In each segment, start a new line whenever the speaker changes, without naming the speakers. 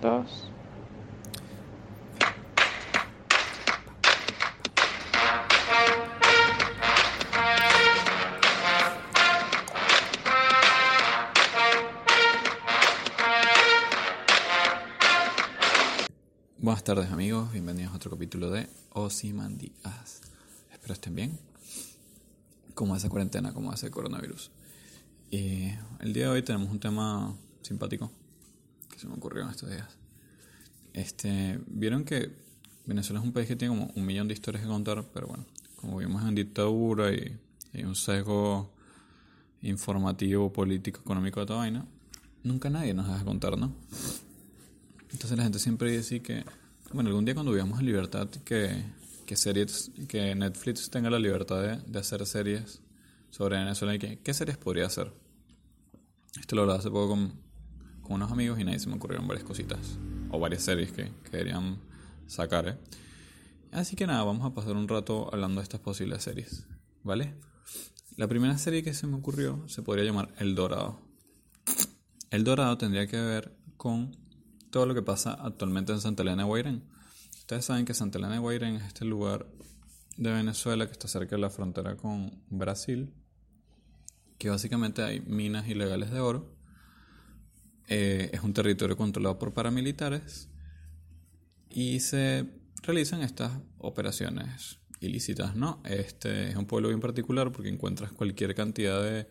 dos.
Buenas tardes amigos, bienvenidos a otro capítulo de Ozymandias. Espero estén bien. Como esa cuarentena, como ese coronavirus. Y el día de hoy tenemos un tema simpático se me ocurrió en estos días. Este, vieron que Venezuela es un país que tiene como un millón de historias que contar, pero bueno, como vimos en dictadura y hay un sesgo informativo, político, económico de toda vaina, nunca nadie nos deja contar, ¿no? Entonces la gente siempre dice que, bueno, algún día cuando vivamos en libertad, que, que, series, que Netflix tenga la libertad de, de hacer series sobre Venezuela y que, ¿qué series podría hacer? Esto lo hablaba hace poco con, unos amigos y nadie se me ocurrieron varias cositas o varias series que, que querían sacar. ¿eh? Así que nada, vamos a pasar un rato hablando de estas posibles series, ¿vale? La primera serie que se me ocurrió se podría llamar El Dorado. El Dorado tendría que ver con todo lo que pasa actualmente en Santa Elena de Guairén. Ustedes saben que Santa Elena de Guairén es este lugar de Venezuela que está cerca de la frontera con Brasil, que básicamente hay minas ilegales de oro. Eh, es un territorio controlado por paramilitares y se realizan estas operaciones ilícitas, ¿no? Este es un pueblo bien particular porque encuentras cualquier cantidad de,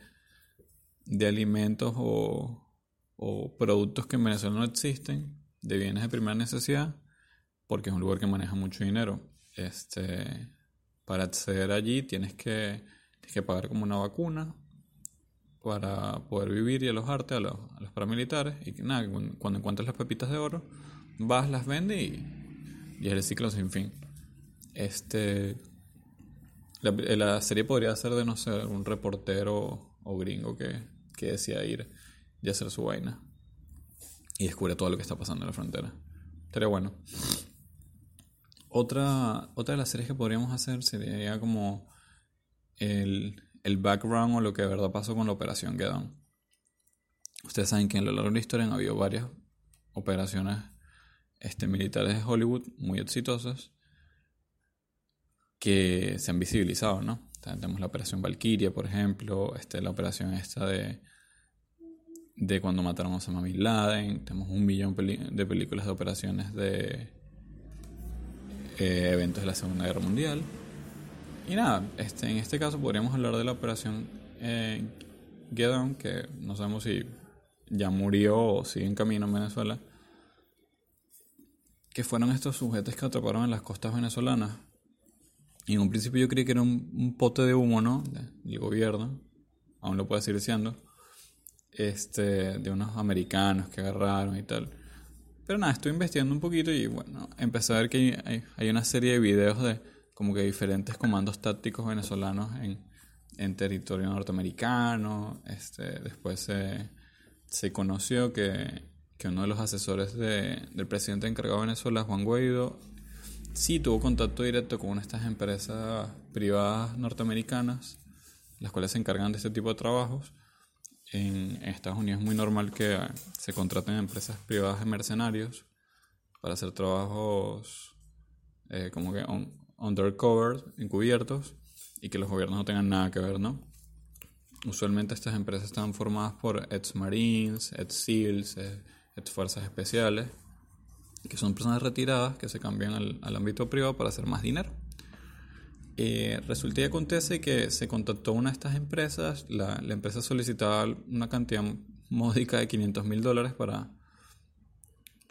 de alimentos o, o productos que en Venezuela no existen, de bienes de primera necesidad, porque es un lugar que maneja mucho dinero. Este, para acceder allí tienes que, tienes que pagar como una vacuna para poder vivir y alojarte a los, a los paramilitares. Y nada, cuando encuentres las pepitas de oro, vas, las vendes y, y es el ciclo sin fin. Este, la, la, serie podría ser de, no sé, un reportero o gringo que, que decía ir y hacer su vaina. Y descubre todo lo que está pasando en la frontera. Estaría bueno. Otra, otra de las series que podríamos hacer sería como el, el background o lo que de verdad pasó con la operación Get Ustedes saben que en la historia han habido varias operaciones este, militares de Hollywood muy exitosas que se han visibilizado, ¿no? Tenemos la operación Valkyria, por ejemplo, este, la operación esta de, de cuando mataron a Osama Bin Laden, tenemos un millón de películas de operaciones de eh, eventos de la Segunda Guerra Mundial. Y nada, este, en este caso podríamos hablar de la operación eh, Gedon, que no sabemos si ya murió o sigue en camino en Venezuela, que fueron estos sujetos que atraparon en las costas venezolanas. Y en un principio yo creí que era un, un pote de humo, ¿no? Del gobierno, aún lo puede seguir siendo, este, de unos americanos que agarraron y tal. Pero nada, estoy investigando un poquito y bueno, empecé a ver que hay, hay una serie de videos de como que diferentes comandos tácticos venezolanos en, en territorio norteamericano. Este, después se, se conoció que, que, uno de los asesores de, del presidente encargado de Venezuela, Juan Guaidó, sí tuvo contacto directo con una de estas empresas privadas norteamericanas, las cuales se encargan de este tipo de trabajos. En Estados Unidos es muy normal que se contraten empresas privadas de mercenarios para hacer trabajos eh, como que on, undercover, encubiertos, y que los gobiernos no tengan nada que ver, ¿no? Usualmente estas empresas están formadas por ex-marines, ex-seals, ex-fuerzas especiales, que son personas retiradas que se cambian al, al ámbito privado para hacer más dinero. Eh, resulta y acontece que se contactó una de estas empresas, la, la empresa solicitaba una cantidad módica de 500 mil dólares para,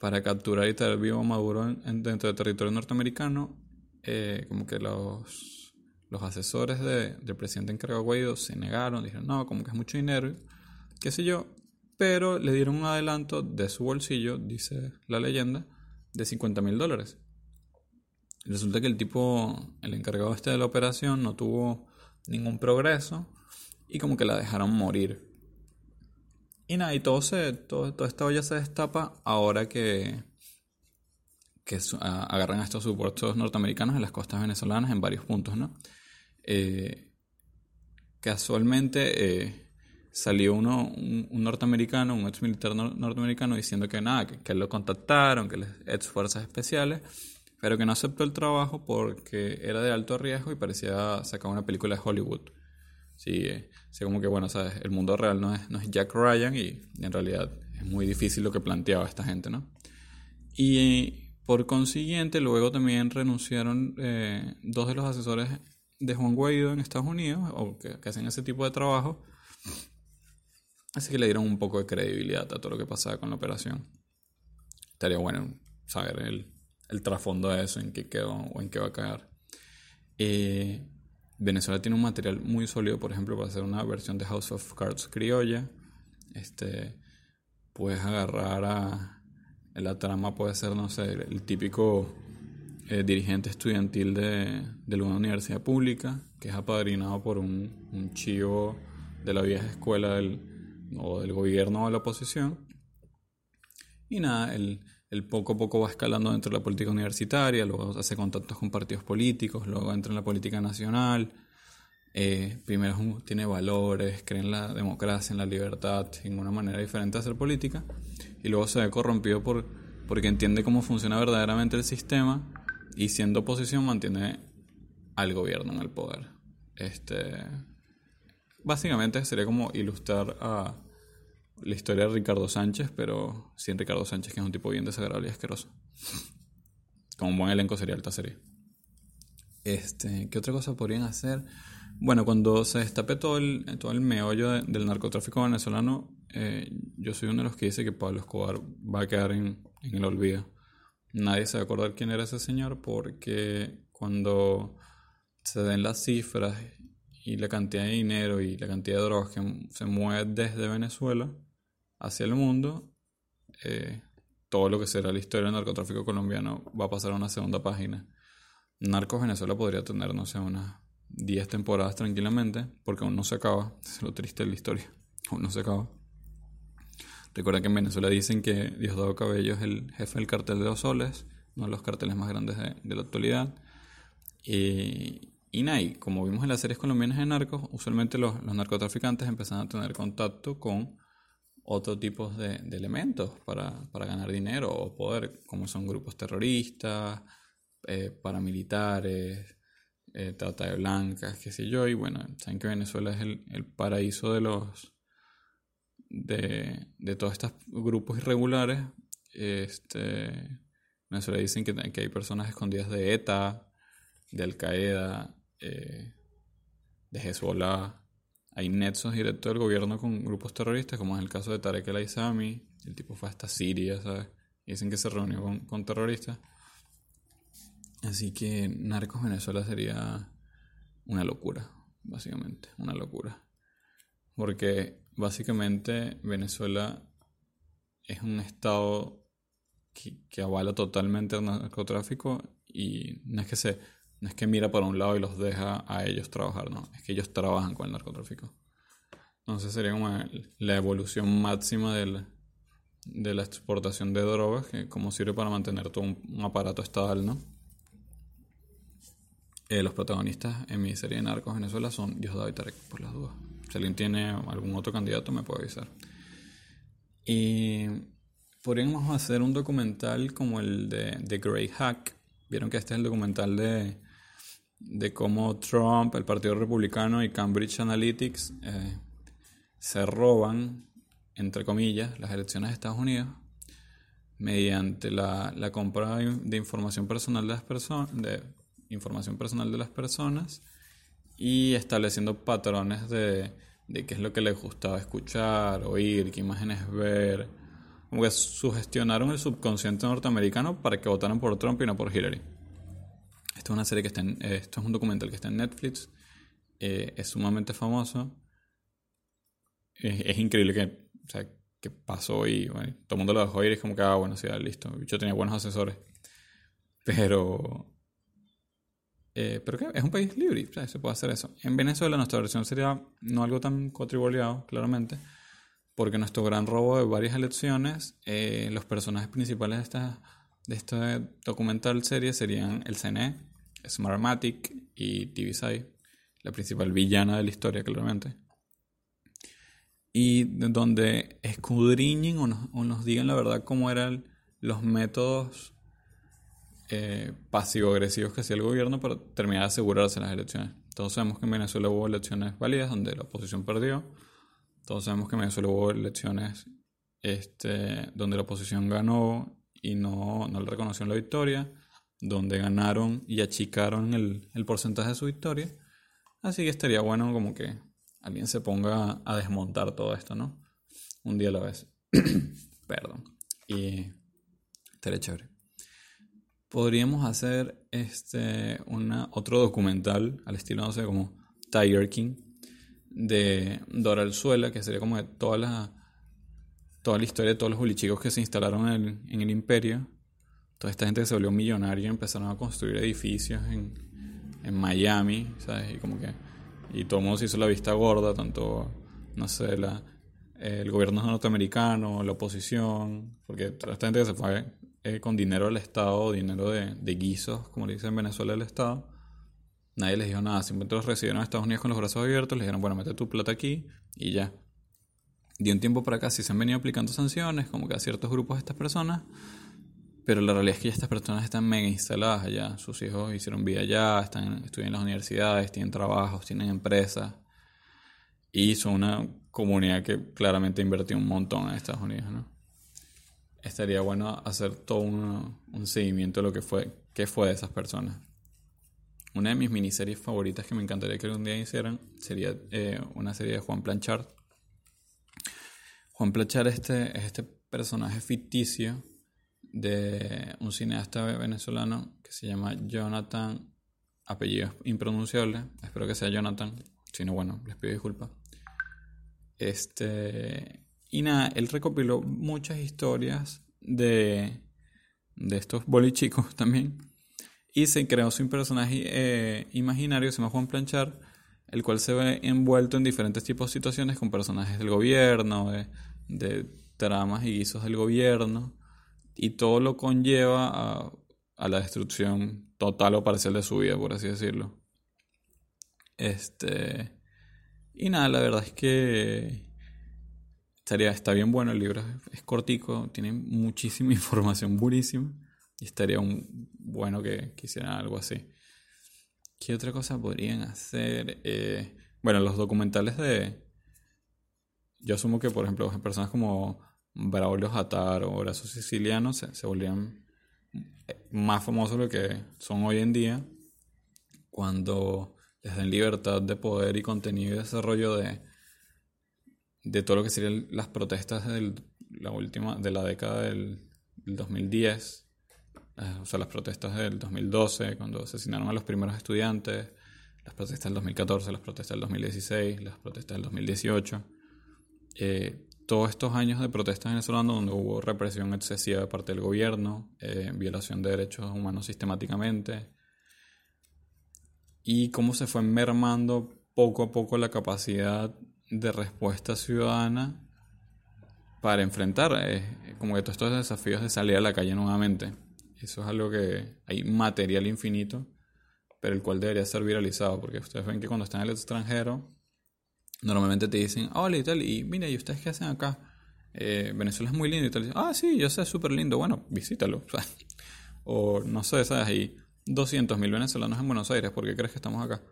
para capturar y traer vivo a Maduro en, dentro del territorio norteamericano eh, como que los, los asesores de, del presidente encargado Guaidó se negaron, dijeron, no, como que es mucho dinero, qué sé yo, pero le dieron un adelanto de su bolsillo, dice la leyenda, de 50 mil dólares. Resulta que el tipo, el encargado este de la operación, no tuvo ningún progreso y como que la dejaron morir. Y nada, y todo, se, todo, toda esta olla se destapa ahora que, que agarran a estos supuestos norteamericanos en las costas venezolanas en varios puntos, ¿no? Eh, casualmente, eh, salió uno, un, norteamericano, un ex militar norteamericano diciendo que nada, que, que, lo contactaron, que él es ex fuerzas especiales, pero que no aceptó el trabajo porque era de alto riesgo y parecía sacar una película de Hollywood. Sí, eh, como que, bueno, sabes, el mundo real no es, no es Jack Ryan y en realidad es muy difícil lo que planteaba esta gente, ¿no? Y por consiguiente, luego también renunciaron eh, dos de los asesores de Juan Guaidó en Estados Unidos, o que, hacen ese tipo de trabajo. Así que le dieron un poco de credibilidad a todo lo que pasaba con la operación. Estaría bueno saber el, el trasfondo de eso, en qué quedó o en qué va a caer. Eh, Venezuela tiene un material muy sólido, por ejemplo, para hacer una versión de House of Cards criolla. Este, puedes agarrar a... La trama puede ser, no sé, el típico eh, dirigente estudiantil de, de, una universidad pública, que es apadrinado por un, un chivo de la vieja escuela del, o del gobierno o de la oposición. Y nada, el, el poco a poco va escalando dentro de la política universitaria, luego hace contactos con partidos políticos, luego entra en la política nacional. Eh, primero tiene valores, cree en la democracia, en la libertad, en una manera diferente de hacer política, y luego se ve corrompido por, porque entiende cómo funciona verdaderamente el sistema y siendo oposición mantiene al gobierno en el poder. Este, básicamente sería como ilustrar la historia de Ricardo Sánchez, pero sin Ricardo Sánchez, que es un tipo bien desagradable y asqueroso. Como un buen elenco sería esta serie. Este, ¿Qué otra cosa podrían hacer? Bueno, cuando se destape todo el, todo el meollo del narcotráfico venezolano, eh, yo soy uno de los que dice que Pablo Escobar va a quedar en, en el olvido. Nadie se va a acordar quién era ese señor porque cuando se den las cifras y la cantidad de dinero y la cantidad de drogas que se mueve desde Venezuela hacia el mundo, eh, todo lo que será la historia del narcotráfico colombiano va a pasar a una segunda página. Narcos Venezuela podría tener, no sé, unas 10 temporadas tranquilamente, porque aún no se acaba. Es lo triste de la historia. Aún no se acaba. Recuerda que en Venezuela dicen que Diosdado Cabello es el jefe del cartel de los soles, uno de los carteles más grandes de, la actualidad. Y, y nada, como vimos en las series colombianas de narcos, usualmente los, narcotraficantes empiezan a tener contacto con otro tipo de, elementos para, ganar dinero o poder, como son grupos terroristas, eh, paramilitares, eh, trata de blancas, qué sé yo. Y bueno, saben que Venezuela es el, el paraíso de los de, de todos estos grupos irregulares, este, en Venezuela dicen que, que hay personas escondidas de ETA, de Al Qaeda, eh, de Hezbollah. Hay nexos directos del gobierno con grupos terroristas, como es el caso de Tarek El Aizami. El tipo fue hasta Siria, ¿sabes? Dicen que se reunió con, con terroristas. Así que Narcos Venezuela sería una locura, básicamente, una locura. Porque básicamente Venezuela es un estado que, avala totalmente el narcotráfico y no es que se no es que mira para un lado y los deja a ellos trabajar, no, es que ellos trabajan con el narcotráfico. Entonces sería como la evolución máxima del, de la exportación de drogas, que como sirve para mantener todo un, aparato estatal, ¿no? Eh, los protagonistas en mi serie de Narcos Venezuela son Diosdado y Tarek, por las dudas. Si alguien tiene algún otro candidato, me puede avisar. Y podríamos hacer un documental como el de The Grey Hack. Vieron que este es el documental de, de cómo Trump, el Partido Republicano y Cambridge Analytics eh, se roban, entre comillas, las elecciones de Estados Unidos mediante la, la compra de información personal de las personas, de información personal de las personas y estableciendo patrones de, de qué es lo que les gustaba escuchar, oír, qué imágenes ver. Como que sugestionaron el subconsciente norteamericano para que votaran por Trump y no por Hillary. Esto es una serie que está en, esto es un documental que está en Netflix. Eh, es sumamente famoso. Es, increíble que, o sea, que pasó y bueno, todo el mundo lo dejó ir. Es como que, ah, bueno, sí, listo. Yo tenía buenos asesores. Pero eh, pero que es un país libre, se puede hacer eso. En Venezuela nuestra versión sería no algo tan contribuido, claramente, porque nuestro gran robo de varias elecciones, eh, los personajes principales de esta, de este documental serie serían el CNE, Smartmatic y TVSI, la principal villana de la historia, claramente. y donde escudriñen o nos, digan la verdad cómo eran los métodos eh, pasivo-agresivos que hacía el gobierno para terminar de asegurarse las elecciones. Todos sabemos que en Venezuela hubo elecciones válidas donde la oposición perdió. Todos sabemos que en Venezuela hubo elecciones este, donde la oposición ganó y no, no le reconocieron la victoria, donde ganaron y achicaron el, el porcentaje de su victoria. Así que estaría bueno como que alguien se ponga a desmontar todo esto, ¿no? Un día a la vez. Perdón. Y estaría chévere. Podríamos hacer este una, otro documental al estilo, no sé, como Tiger King de Dora Suela, que sería como de toda la, toda la historia de todos los bulichicos que se instalaron en, en el imperio. Toda esta gente que se volvió millonaria empezaron a construir edificios en, en Miami, ¿sabes? Y como que y todo el mundo se hizo la vista gorda, tanto, no sé, la, el gobierno norteamericano, la oposición, porque toda esta gente que se fue eh, con dinero del Estado, dinero de, guisos, como le dicen en Venezuela el Estado, nadie les dijo nada, simplemente los recibieron a Estados Unidos con los brazos abiertos, les dijeron, bueno, mete tu plata aquí y ya. De un tiempo para acá sí se han venido aplicando sanciones, como que a ciertos grupos de estas personas, pero la realidad es que estas personas están mega instaladas allá. Sus hijos hicieron vida allá, están, estudian en las universidades, tienen trabajos, tienen empresas. Y son una comunidad que claramente invirtió un montón en Estados Unidos, ¿no? Estaría bueno hacer todo un, un seguimiento de lo que fue, qué fue de esas personas. Una de mis miniseries favoritas que me encantaría que algún día hicieran sería eh, una serie de Juan Planchard. Juan Planchard este, es este personaje ficticio de un cineasta venezolano que se llama Jonathan, apellido impronunciable, espero que sea Jonathan, si no, bueno, les pido disculpas. Este, y nada, él recopiló muchas historias de, de estos bolichicos también. Y se creó su personaje eh, imaginario, se llama Juan Planchar, el cual se ve envuelto en diferentes tipos de situaciones con personajes del gobierno, de, de tramas y guisos del gobierno y todo lo conlleva a, a, la destrucción total o parcial de su vida, por así decirlo. Este. Y nada, la verdad es que estaría, está bien bueno el libro, es cortico, tiene muchísima información buenísima y estaría un, bueno que quisieran algo así. ¿Qué otra cosa podrían hacer? Eh, bueno, los documentales de... Yo asumo que, por ejemplo, personas como Braulio Jatar o Horacio Siciliano se, se volvían más famosos de lo que son hoy en día cuando les den libertad de poder y contenido y desarrollo de, de todo lo que serían las protestas de la última de la década del, 2010 eh, o sea las protestas del 2012 cuando asesinaron a los primeros estudiantes las protestas del 2014 las protestas del 2016 las protestas del 2018 eh, todos estos años de protestas venezolanas donde hubo represión excesiva de parte del gobierno, eh, violación de derechos humanos sistemáticamente, y cómo se fue mermando poco a poco la capacidad de respuesta ciudadana para enfrentar eh, como que todos estos desafíos de salir a la calle nuevamente. Eso es algo que hay material infinito, pero el cual debería ser viralizado, porque ustedes ven que cuando están en el extranjero, normalmente te dicen, hola y tal, y mira, ¿y ustedes qué hacen acá? Eh, Venezuela es muy lindo y tal. Ah, sí, yo sé, es súper lindo. Bueno, visítalo. O, no sé, ¿sabes? Hay 200.000 venezolanos en Buenos Aires, ¿por qué crees que estamos acá?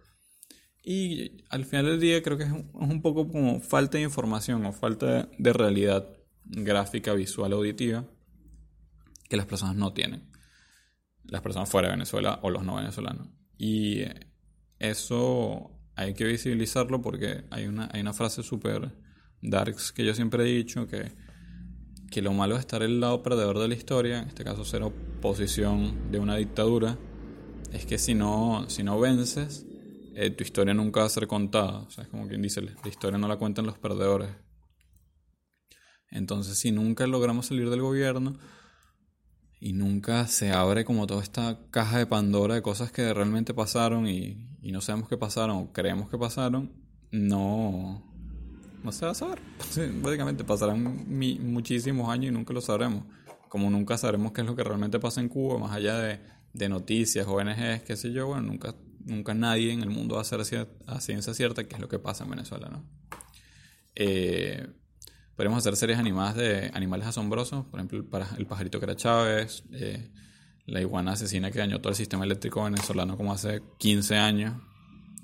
Y al final del día creo que es un, poco como falta de información o falta de realidad gráfica, visual, auditiva que las personas no tienen. Las personas fuera de Venezuela o los no venezolanos. Y eso hay que visibilizarlo porque hay una, hay una frase súper darks que yo siempre he dicho que, que lo malo es estar el lado perdedor de la historia, en este caso ser oposición de una dictadura, es que si no, si no vences, eh, tu historia nunca va a ser contada. O sea, es como quien dice, la historia no la cuentan los perdedores. Entonces, si nunca logramos salir del gobierno, y nunca se abre como toda esta caja de Pandora de cosas que realmente pasaron y, no sabemos qué pasaron o creemos que pasaron, no, no se va a saber. básicamente pasarán muchísimos años y nunca lo sabremos. Como nunca sabremos qué es lo que realmente pasa en Cuba, más allá de, de noticias, ONGs, qué sé yo, bueno, nunca, nunca nadie en el mundo va a hacer a ciencia cierta qué es lo que pasa en Venezuela, ¿no? Eh, podríamos hacer series animadas de animales asombrosos, por ejemplo, el, pajarito que era Chávez, eh, la iguana asesina que dañó todo el sistema eléctrico venezolano como hace 15 años.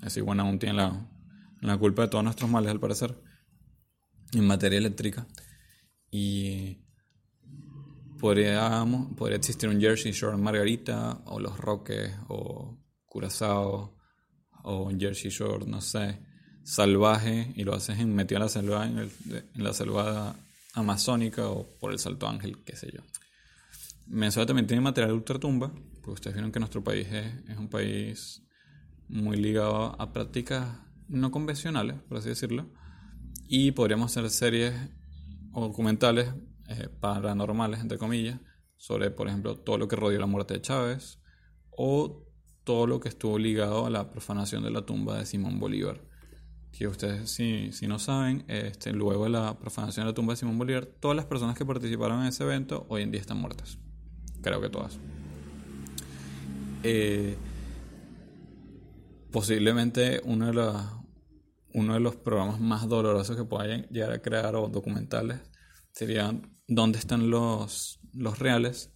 Esa iguana aún tiene la, la culpa de todos nuestros males, al parecer, en materia eléctrica. Y podría, existir un Jersey Shore Margarita, o Los Roques, o Curazao, o un Jersey Shore, no sé, salvaje, y lo haces en metido en la selva, en, la selva amazónica, o por el Salto Ángel, qué sé yo. Venezuela también tiene material ultratumba, porque ustedes vieron que nuestro país es, es un país muy ligado a prácticas no convencionales, por así decirlo, y podríamos hacer series o documentales eh, paranormales, entre comillas, sobre, por ejemplo, todo lo que rodeó la muerte de Chávez o todo lo que estuvo ligado a la profanación de la tumba de Simón Bolívar. Que ustedes, si, si no saben, este, luego de la profanación de la tumba de Simón Bolívar, todas las personas que participaron en ese evento hoy en día están muertas. Creo que todas. Eh, posiblemente uno de, uno de los programas más dolorosos que puedan llegar a crear o documentales sería dónde están los, los reales,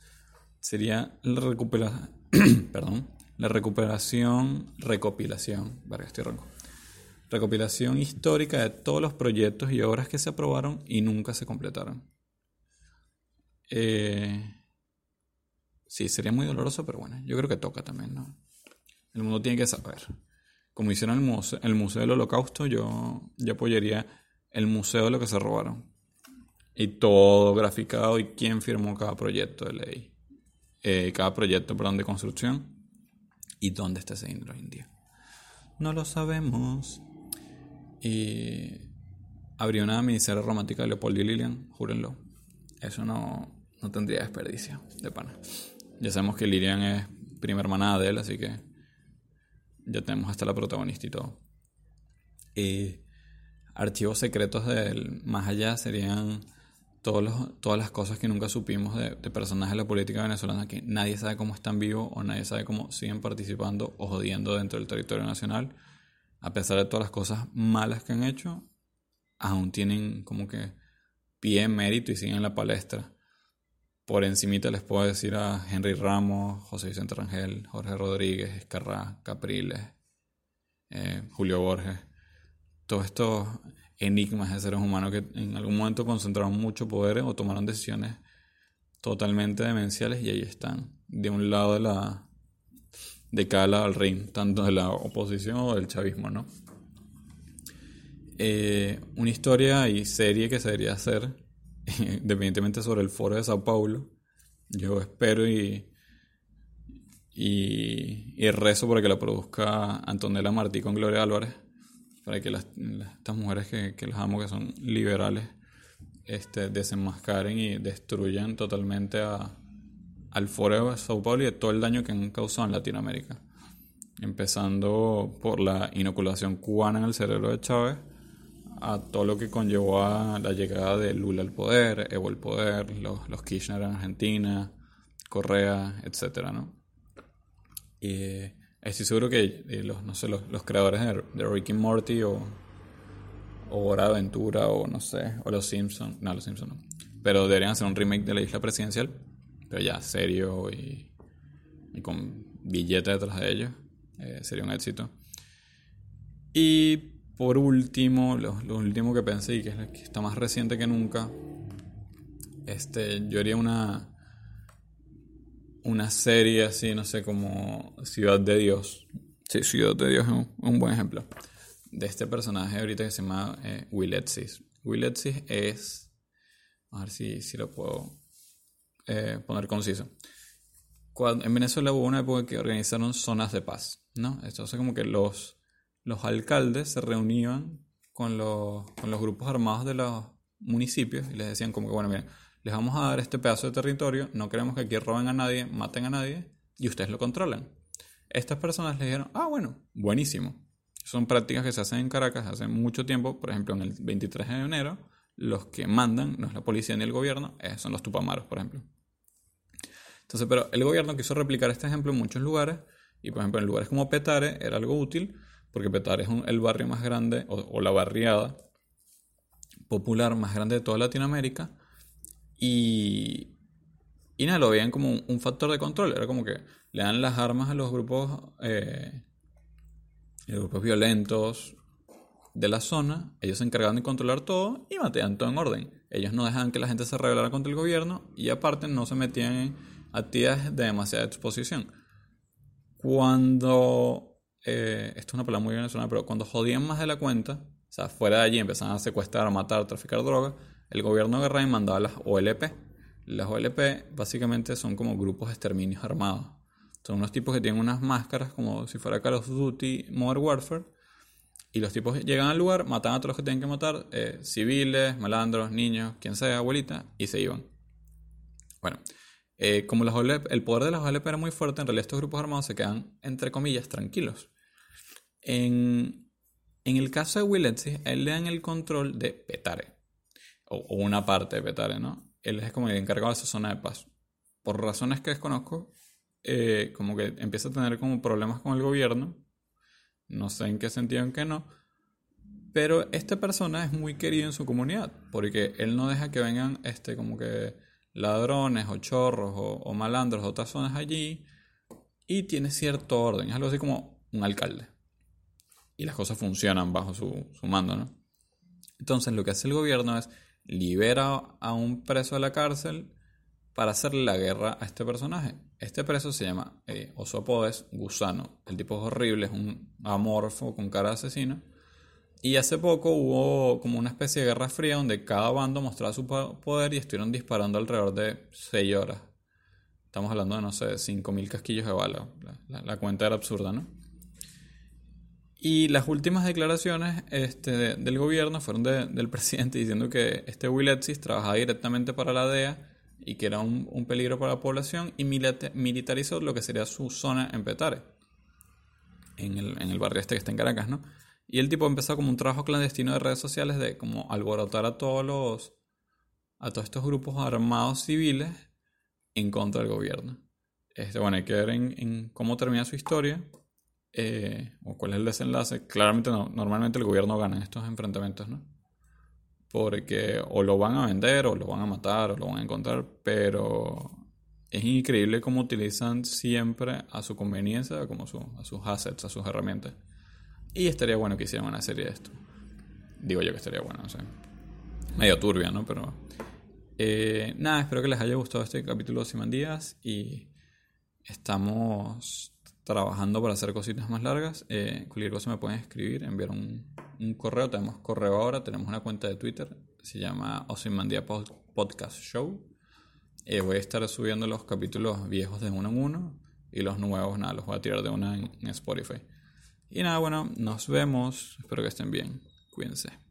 sería la recuperación, perdón, la recuperación, recopilación, estoy recopilación histórica de todos los proyectos y obras que se aprobaron y nunca se completaron. Eh, sí, sería muy doloroso, pero bueno, yo creo que toca también, ¿no? El mundo tiene que saber como hicieron el museo, el museo del Holocausto, yo, yo apoyaría el museo de lo que se robaron. Y todo graficado y quién firmó cada proyecto de ley. Eh, cada proyecto, perdón, de construcción. Y dónde está ese dinero hoy en día. No lo sabemos. Y habría una miniserie romántica de Leopoldo y Lilian, júrenlo. Eso no, no tendría desperdicio de pana. Ya sabemos que Lilian es prima hermana de él, así que ya tenemos hasta la protagonista y todo. Y archivos secretos del más allá serían todos todas las cosas que nunca supimos de, personajes de la política venezolana que nadie sabe cómo están vivos o nadie sabe cómo siguen participando o jodiendo dentro del territorio nacional. A pesar de todas las cosas malas que han hecho, aún tienen como que pie, mérito y siguen en la palestra. Por encimita les puedo decir a Henry Ramos, José Vicente Rangel, Jorge Rodríguez, Escarrá, Capriles, eh, Julio Borges. Todos estos enigmas de seres humanos que en algún momento concentraron mucho poder o tomaron decisiones totalmente demenciales y ahí están, de un lado de la de cada lado del ring, tanto de la oposición o del chavismo, ¿no? Eh, una historia y serie que se debería hacer independientemente sobre el foro de Sao Paulo. Yo espero y, y, rezo para que la produzca Antonella Martí con Gloria Álvarez, para que las, estas mujeres que, que las amo, que son liberales, este, desenmascaren y destruyan totalmente a, al foro de Sao Paulo y de todo el daño que han causado en Latinoamérica. Empezando por la inoculación cubana en el cerebro de Chávez a todo lo que conllevó a la llegada de Lula al poder, Evo al poder, los, los Kirchner en Argentina, Correa, etcétera, ¿no? Y estoy seguro que eh, los, no sé, los, los creadores de, de, Rick Morty o, o Hora de Aventura o no sé, o Los Simpsons, no, Los Simpsons no, pero deberían hacer un remake de la isla presidencial, pero ya serio y, y con billete detrás de ellos, eh, sería un éxito. Y por último, lo, último que pensé y que, es, que está más reciente que nunca, este, yo haría una, una serie así, no sé, como Ciudad de Dios. Sí, Ciudad de Dios es un, buen ejemplo. De este personaje ahorita que se llama eh, Willetsis. Willetsis es, a ver si, si lo puedo eh, poner conciso. Cuando, en Venezuela hubo una época que organizaron zonas de paz, ¿no? Esto es como que los los alcaldes se reunían con los, con los grupos armados de los municipios y les decían como que, bueno, miren, les vamos a dar este pedazo de territorio, no queremos que aquí roben a nadie, maten a nadie y ustedes lo controlan. Estas personas les dijeron, ah, bueno, buenísimo. Son prácticas que se hacen en Caracas hace mucho tiempo, por ejemplo, en el 23 de enero, los que mandan, no es la policía ni el gobierno, eh, son los tupamaros, por ejemplo. Entonces, pero el gobierno quiso replicar este ejemplo en muchos lugares, y por ejemplo en lugares como Petare era algo útil, porque Petare es el barrio más grande, o, la barriada popular más grande de toda Latinoamérica. Y, y nada, lo veían como un, factor de control. Era como que le dan las armas a los grupos, eh, grupos violentos de la zona. Ellos se encargaban de controlar todo y mantenían todo en orden. Ellos no dejaban que la gente se rebelara contra el gobierno y aparte no se metían en actividades de demasiada exposición. Cuando, eh, esto es una palabra muy venezolana, pero cuando jodían más de la cuenta, o sea, fuera de allí empezaban a secuestrar, matar, traficar drogas, el gobierno de Guerrero mandaba las OLP. Las OLP básicamente son como grupos de exterminios armados. Son unos tipos que tienen unas máscaras como si fuera Call of Duty Modern Warfare. Y los tipos llegan al lugar, matan a todos los que tienen que matar, eh, civiles, malandros, niños, quien sea, abuelita, y se iban. Bueno, eh, como las el poder de las OLP era muy fuerte, en realidad estos grupos armados se quedan, entre comillas, tranquilos. En, el caso de Willetsy, él le dan el control de Petare, o, una parte de Petare, ¿no? Él es como el encargado de esa zona de paz. Por razones que desconozco, eh, como que empieza a tener como problemas con el gobierno, no sé en qué sentido en qué no, pero esta persona es muy querido en su comunidad, porque él no deja que vengan, este, como que ladrones o chorros o, malandros de otras zonas allí y tiene cierto orden. Es algo así como un alcalde. Y las cosas funcionan bajo su, su mando, ¿no? Entonces lo que hace el gobierno es libera a un preso de la cárcel para hacerle la guerra a este personaje. Este preso se llama eh, Osopodes Gusano. El tipo es horrible, es un amorfo con cara de asesino. Y hace poco hubo como una especie de guerra fría donde cada bando mostraba su poder y estuvieron disparando alrededor de 6 horas. Estamos hablando de, no sé, 5.000 casquillos de bala. La, cuenta era absurda, ¿no? Y las últimas declaraciones este, del gobierno fueron del presidente diciendo que este Willetsis trabajaba directamente para la DEA y que era un, peligro para la población y militarizó lo que sería su zona en Petare, en el, en el barrio este que está en Caracas, ¿no? Y el tipo empezó como un trabajo clandestino de redes sociales de como alborotar a todos los a todos estos grupos armados civiles en contra del gobierno. Este, bueno, hay que ver en, cómo termina su historia eh, o cuál es el desenlace. Claramente no, normalmente el gobierno gana en estos enfrentamientos, ¿no? Porque o lo van a vender, o lo van a matar, o lo van a encontrar, pero es increíble cómo utilizan siempre a su conveniencia, como a sus assets, a sus herramientas. Y estaría bueno que hicieran una serie de esto. Digo yo que estaría bueno, no sé. Medio turbia, ¿no? Pero. Eh, nada, espero que les haya gustado este capítulo de Simandías y estamos trabajando para hacer cositas más largas. Eh, cualquier cosa me pueden escribir, enviar un, correo. Tenemos correo ahora, tenemos una cuenta de Twitter, se llama Osimandía Podcast Show. Eh, voy a estar subiendo los capítulos viejos de uno en uno y los nuevos, nada, los voy a tirar de una en Spotify. Y nada, bueno, nos vemos. Espero que estén bien. Cuídense.